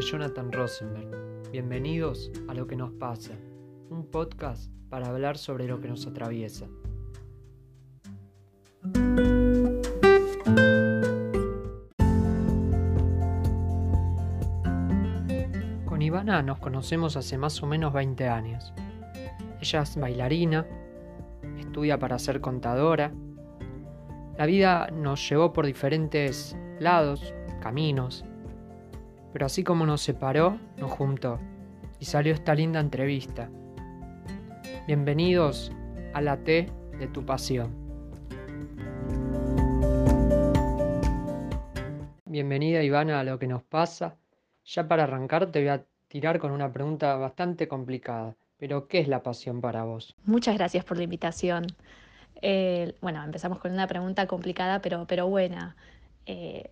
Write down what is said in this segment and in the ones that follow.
Jonathan Rosenberg. Bienvenidos a Lo que nos pasa, un podcast para hablar sobre lo que nos atraviesa. Con Ivana nos conocemos hace más o menos 20 años. Ella es bailarina, estudia para ser contadora. La vida nos llevó por diferentes lados, caminos, pero así como nos separó, nos juntó y salió esta linda entrevista. Bienvenidos a la T de tu pasión. Bienvenida Ivana a lo que nos pasa. Ya para arrancar te voy a tirar con una pregunta bastante complicada, pero ¿qué es la pasión para vos? Muchas gracias por la invitación. Eh, bueno, empezamos con una pregunta complicada, pero, pero buena. Eh,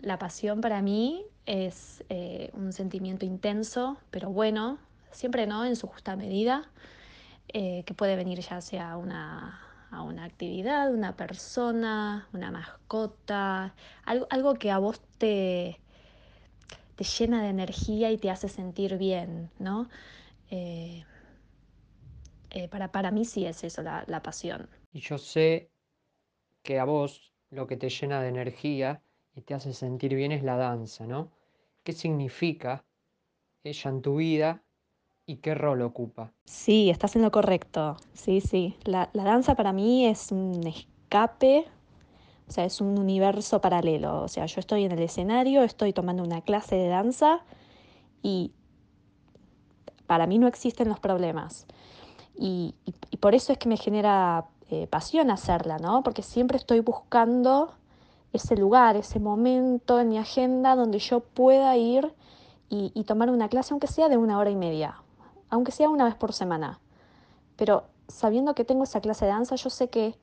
la, pasión para mí es eh, un sentimiento intenso, pero bueno, siempre no en su justa medida, eh, que puede venir ya sea una, a una actividad, una persona, una mascota, algo, algo que a vos te, te llena de energía y te hace sentir bien, ¿no? para, para mí sí es eso, la, la pasión. Y yo sé que a vos lo que te llena de energía y te hace sentir bien es la danza, ¿no? ¿Qué significa ella en tu vida y qué rol ocupa? Sí, estás en lo correcto. Sí, sí. La, danza para mí es un escape, o sea, es un universo paralelo. O sea, yo estoy en el escenario, estoy tomando una clase de danza y para mí no existen los problemas. Y, por eso es que me genera eh, pasión hacerla, ¿no? Porque siempre estoy buscando ese lugar, ese momento en mi agenda donde yo pueda ir y, tomar una clase, aunque sea de una hora y media, aunque sea una vez por semana. Pero sabiendo que tengo esa clase de danza, yo sé que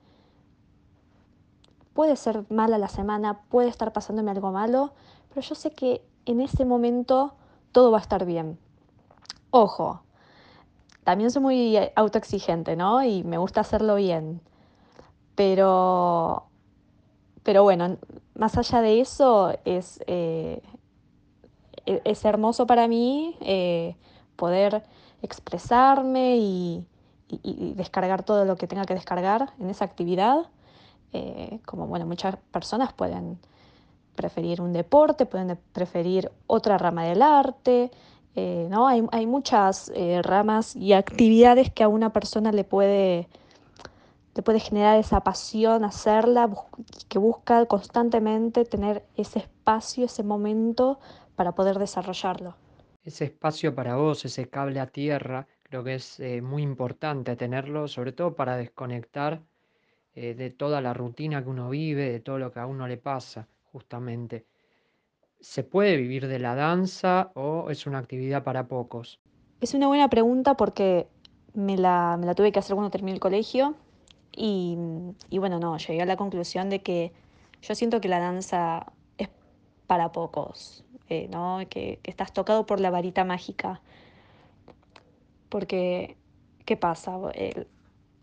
puede ser mala la semana, puede estar pasándome algo malo, pero yo sé que en ese momento todo va a estar bien. Ojo, también soy muy autoexigente, ¿no? Y me gusta hacerlo bien. Pero pero bueno, más allá de eso, es, eh, es hermoso para mí eh, poder expresarme y, descargar todo lo que tenga que descargar en esa actividad. Eh, como bueno, muchas personas pueden preferir un deporte, pueden preferir otra rama del arte, ¿no? Hay, hay muchas ramas y actividades que a una persona le puede te puede generar esa pasión, hacerla, que busca constantemente tener ese espacio, ese momento para poder desarrollarlo. Ese espacio para vos, ese cable a tierra, creo que es eh, muy importante tenerlo, sobre todo para desconectar eh, de toda la rutina que uno vive, de todo lo que a uno le pasa, justamente. ¿Se puede vivir de la danza o es una actividad para pocos? Es una buena pregunta porque me la, tuve que hacer cuando terminé el colegio y, bueno, no, llegué a la conclusión de que yo siento que la danza es para pocos, eh, ¿no? Que, estás tocado por la varita mágica. Porque, ¿qué pasa?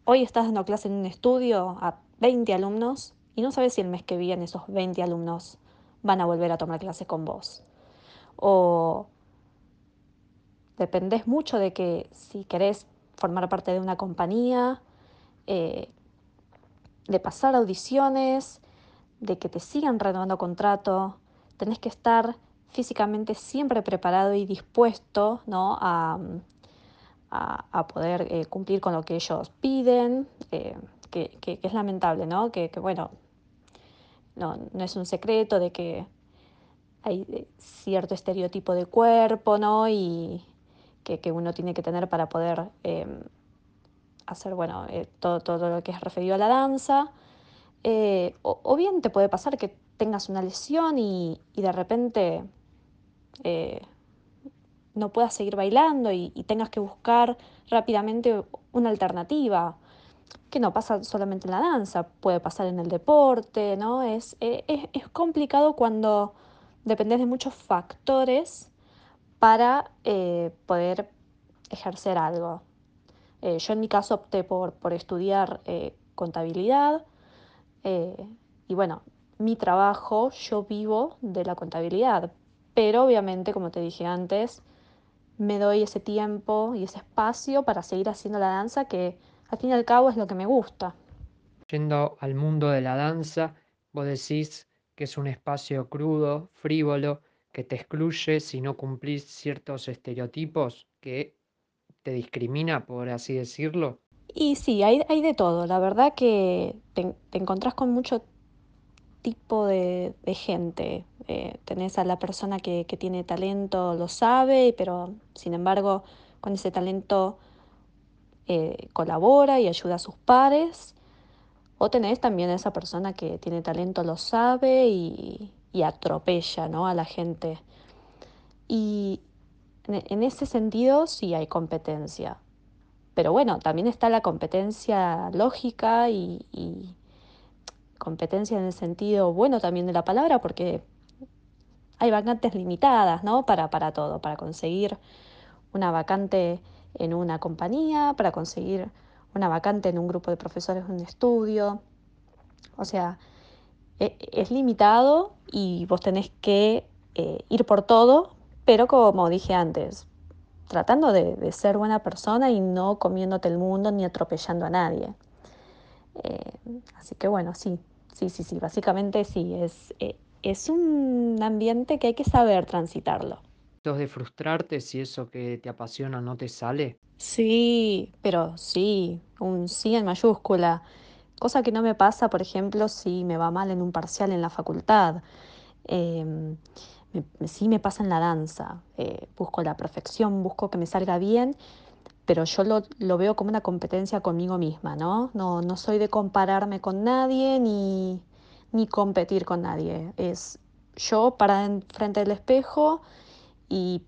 hoy estás dando clase en un estudio a 20 alumnos y no sabes si el mes que viene esos 20 alumnos van a volver a tomar clase con vos. O dependés mucho de que si querés formar parte de una compañía, eh, de pasar audiciones, de que te sigan renovando contrato, tenés que estar físicamente siempre preparado y dispuesto ¿no? a, poder eh, cumplir con lo que ellos piden, eh, que, es lamentable, ¿no? Que, bueno, no, es un secreto de que hay eh, cierto estereotipo de cuerpo, ¿no? Y que, uno tiene que tener para poder hacer bueno, eh, todo, todo, lo que es referido a la danza. Eh, o, bien te puede pasar que tengas una lesión y, de repente no puedas seguir bailando y, tengas que buscar rápidamente una alternativa, que no pasa solamente en la danza, puede pasar en el deporte, ¿no? Es, es, es complicado cuando dependes de muchos factores para poder ejercer algo. Eh, yo en mi caso opté por, por estudiar eh, contabilidad eh, y bueno, mi trabajo, yo vivo de la contabilidad, pero obviamente, como te dije antes, me doy ese tiempo y ese espacio para seguir haciendo la danza que al fin y al cabo es lo que me gusta. Yendo al mundo de la danza, vos decís que es un espacio crudo, frívolo, que te excluye si no cumplís ciertos estereotipos, que te discrimina, por así decirlo. Y sí, hay, hay de todo. La verdad que te, te encontrás con mucho tipo de, de gente. Eh, tenés a la persona que, que, tiene talento, lo sabe, pero sin embargo con ese talento eh, colabora y ayuda a sus pares. O tenés también a esa persona que tiene talento, lo sabe y, y atropella ¿no? a la gente. Y en, ese sentido sí hay competencia. Pero bueno, también está la competencia lógica y, y competencia en el sentido bueno también de la palabra, porque hay vacantes limitadas, ¿no? Para, para todo, para conseguir una vacante en una compañía, para conseguir una vacante en un grupo de profesores en un estudio. O sea, e, es limitado y vos tenés que eh, ir por todo, pero como dije antes, tratando de, de, ser buena persona y no comiéndote el mundo ni atropellando a nadie. Eh, así que bueno, sí, sí, sí, sí, básicamente sí, es, eh, es un ambiente que hay que saber transitarlo. ¿Sos de frustrarte si eso que te apasiona no te sale? Sí, pero sí, un sí en mayúscula. Cosa que no me pasa, por ejemplo, si me va mal en un parcial en la facultad. Me, sí me pasa en la danza. Eh, busco la perfección, busco que me salga bien, pero yo lo, lo, veo como una competencia conmigo misma, ¿no? ¿no? No soy de compararme con nadie ni, ni competir con nadie. Es yo parada frente del espejo y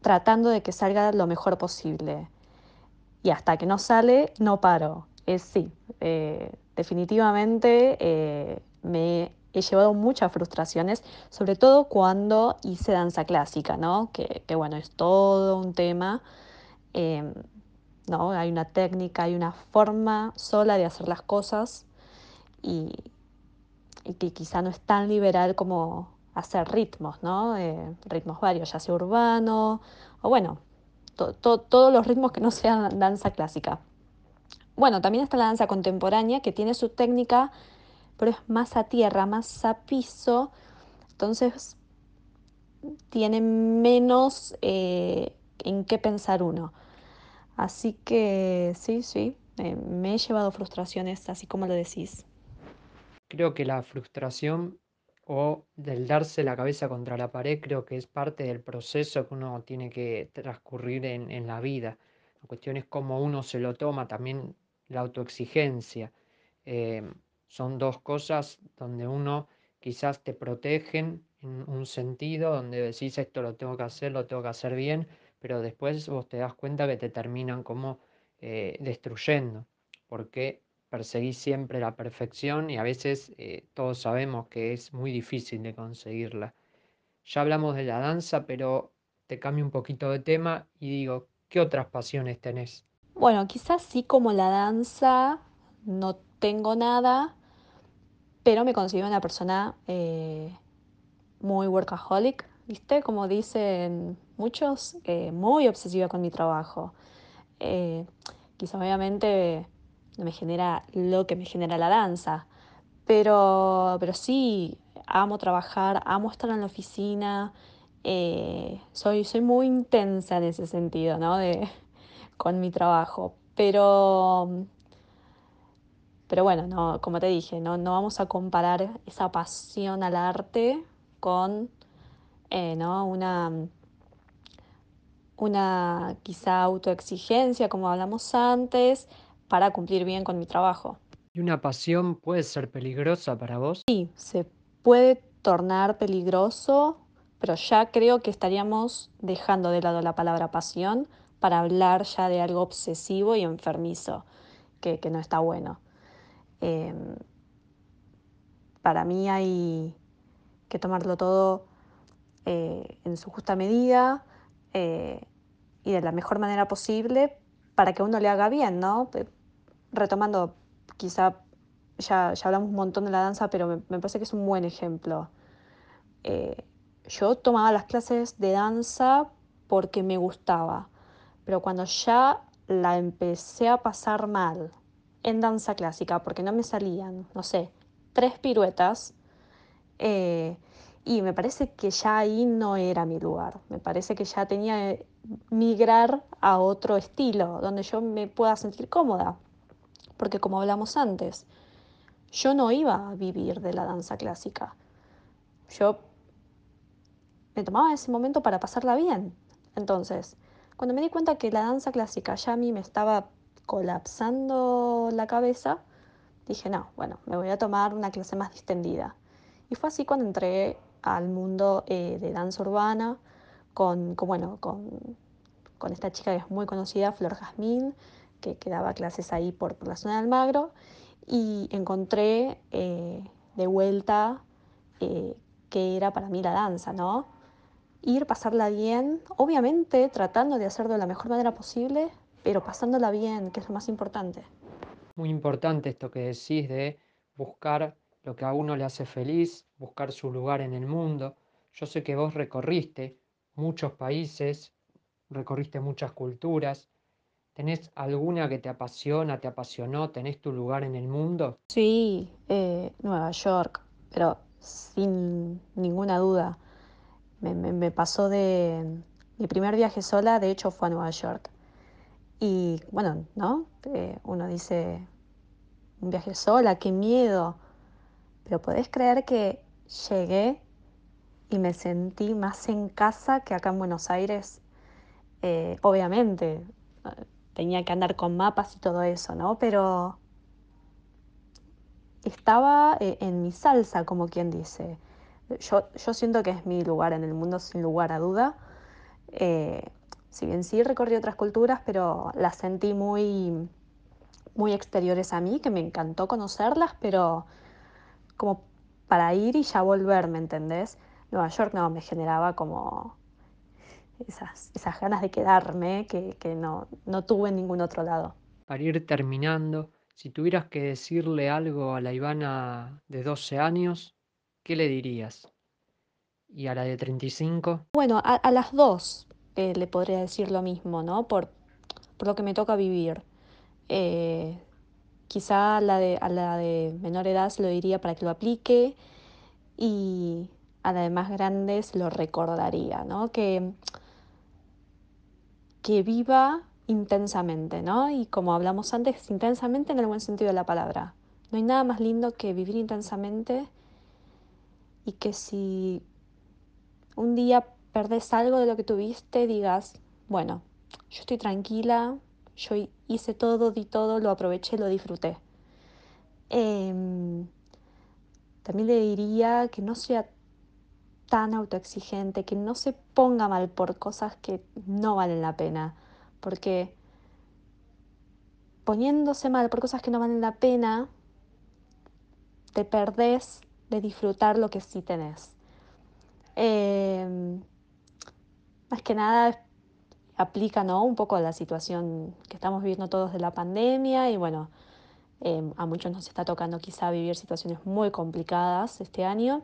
tratando de que salga lo mejor posible. Y hasta que no sale, no paro. Es sí, eh, definitivamente eh, me he llevado muchas frustraciones, sobre todo cuando hice danza clásica, ¿no? Que, que bueno, es todo un tema. Eh, ¿no? Hay una técnica, hay una forma sola de hacer las cosas y, y que quizá no es tan liberal como hacer ritmos, ¿no? Eh, ritmos varios, ya sea urbano o bueno, to, to, todos los ritmos que no sean danza clásica. Bueno, también está la danza contemporánea que tiene su técnica, pero es más a tierra, más a piso, entonces tiene menos eh, en qué pensar uno. Así que sí, sí, eh, me he llevado frustraciones, así como lo decís. Creo que la frustración o del darse la cabeza contra la pared creo que es parte del proceso que uno tiene que transcurrir en, en la vida. La cuestión es cómo uno se lo toma, también la autoexigencia. Eh, son dos cosas donde uno quizás te protegen en un sentido, donde decís esto lo tengo que hacer, lo tengo que hacer bien, pero después vos te das cuenta que te terminan como eh, destruyendo, porque perseguís siempre la perfección y a veces eh, todos sabemos que es muy difícil de conseguirla. Ya hablamos de la danza, pero te cambio un poquito de tema y digo, ¿qué otras pasiones tenés? Bueno, quizás sí como la danza, no tengo nada, pero me considero una persona eh, muy workaholic, ¿viste? Como dicen muchos, eh, muy obsesiva con mi trabajo. Quizás obviamente me genera lo que me genera la danza, pero, pero sí, amo trabajar, amo estar en la oficina, eh, soy, soy muy intensa en ese sentido, ¿no? De, con mi trabajo, pero, pero bueno, no, como te dije, no, no vamos a comparar esa pasión al arte con eh, ¿no? una, una quizá autoexigencia, como hablamos antes, para cumplir bien con mi trabajo. ¿Y una pasión puede ser peligrosa para vos? Sí, se puede tornar peligroso, pero ya creo que estaríamos dejando de lado la palabra pasión para hablar ya de algo obsesivo y enfermizo, que, que no está bueno. Eh, para mí hay que tomarlo todo eh, en su justa medida eh, y de la mejor manera posible para que uno le haga bien, ¿no? Retomando, quizá ya, ya hablamos un montón de la danza, pero me, me parece que es un buen ejemplo. Eh, yo tomaba las clases de danza porque me gustaba, pero cuando ya la empecé a pasar mal en danza clásica, porque no me salían, no sé, tres piruetas, eh, y me parece que ya ahí no era mi lugar, me parece que ya tenía que migrar a otro estilo, donde yo me pueda sentir cómoda, porque como hablamos antes, yo no iba a vivir de la danza clásica, yo me tomaba ese momento para pasarla bien. Entonces, cuando me di cuenta que la danza clásica ya a mí me estaba colapsando la cabeza, dije, no, bueno, me voy a tomar una clase más distendida. Y fue así cuando entré al mundo eh, de danza urbana con, bueno, con, esta chica que es muy conocida, Flor Jazmín, que, que daba clases ahí por, la zona de Almagro, y encontré eh, de vuelta eh, que era para mí la danza, ¿no? Ir, pasarla bien, obviamente tratando de hacerlo de la mejor manera posible, pero pasándola bien, que es lo más importante. Muy importante esto que decís de buscar lo que a uno le hace feliz, buscar su lugar en el mundo. Yo sé que vos recorriste muchos países, recorriste muchas culturas. ¿Tenés alguna que te apasiona, te apasionó? ¿Tenés tu lugar en el mundo? Sí, eh, Nueva York, pero sin ninguna duda. Me, pasó de... Mi primer viaje sola, de hecho, fue a Nueva York. Y bueno, ¿no? Eh, uno dice, un viaje sola, qué miedo. Pero podés creer que llegué y me sentí más en casa que acá en Buenos Aires. Eh, obviamente, tenía que andar con mapas y todo eso, ¿no? Pero estaba eh, en mi salsa, como quien dice. Yo, yo, siento que es mi lugar en el mundo, sin lugar a duda. Eh, si bien sí recorrí otras culturas, pero las sentí muy, muy exteriores a mí, que me encantó conocerlas, pero como para ir y ya volver, ¿me entendés? Nueva York no, me generaba como esas, esas ganas de quedarme que, que no, no tuve en ningún otro lado. Para ir terminando, si tuvieras que decirle algo a la Ivana de 12 años, ¿qué le dirías? ¿Y a la de 35? Bueno, a, las dos eh, le podría decir lo mismo, ¿no? Por, por lo que me toca vivir. Eh, quizá a la, de, a la de menor edad se lo diría para que lo aplique y a la de más grande se lo recordaría, ¿no? Que, que viva intensamente, ¿no? Y como hablamos antes, intensamente en el buen sentido de la palabra. No hay nada más lindo que vivir intensamente y que si un día perdés algo de lo que tuviste, digas, bueno, yo estoy tranquila, yo hice todo, di todo, lo aproveché, lo disfruté. Em, también le diría que no sea tan autoexigente, que no se ponga mal por cosas que no valen la pena porque poniéndose mal por cosas que no valen la pena, te perdés de disfrutar lo que sí tenés. Em, más que nada aplica ¿no? un poco la situación que estamos viviendo todos de la pandemia y bueno, em, a muchos nos está tocando quizá vivir situaciones muy complicadas este año.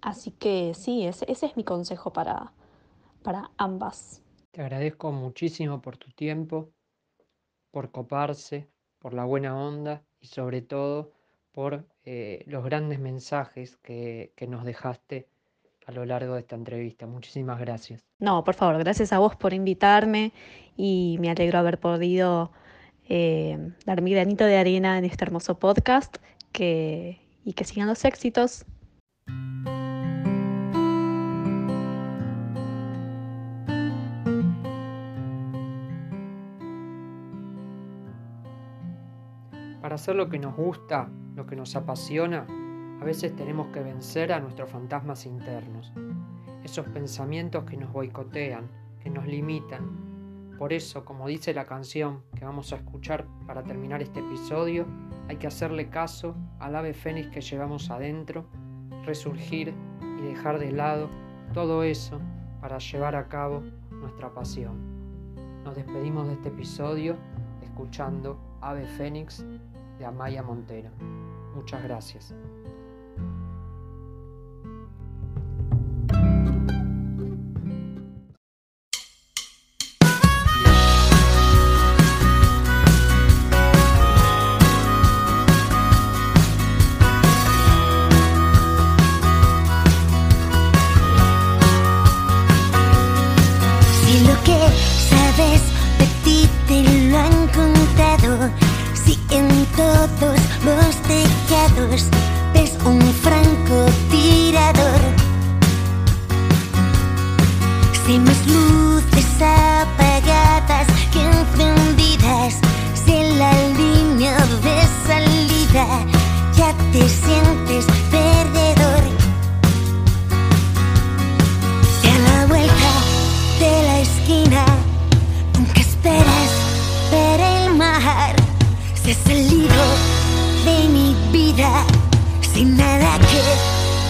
Así que sí, ese, ese es mi consejo para, para ambas. Te agradezco muchísimo por tu tiempo, por coparse, por la buena onda y sobre todo por eh, los grandes mensajes que, nos dejaste a lo largo de esta entrevista. Muchísimas gracias. No, por favor, gracias a vos por invitarme y me alegro haber podido eh, dar mi granito de arena en este hermoso podcast que, y que sigan los éxitos. Hacer lo que nos gusta, lo que nos apasiona, a veces tenemos que vencer a nuestros fantasmas internos, esos pensamientos que nos boicotean, que nos limitan. Por eso, como dice la canción que vamos a escuchar para terminar este episodio, hay que hacerle caso al ave fénix que llevamos adentro, resurgir y dejar de lado todo eso para llevar a cabo nuestra pasión. Nos despedimos de este episodio escuchando Ave Fénix de Amaya Montero. Muchas gracias.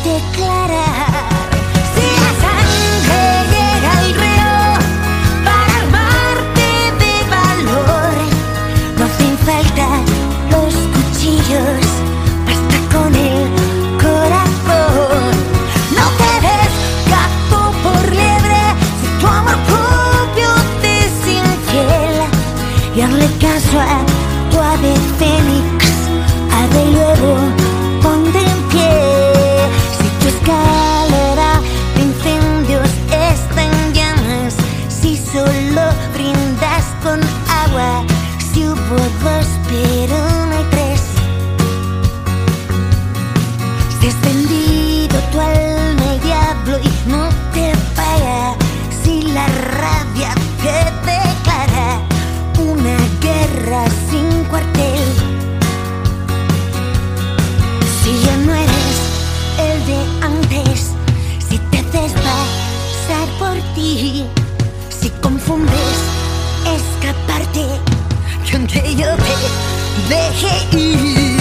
declarar. brindas con agua. Si hubo dos, pero no hay tres. Si has vendido tu alma al diablo y no te paga. Si la rabia te declara una guerra sin cuartel. Si ya no eres el de antes, si te haces pasar por ti leir. É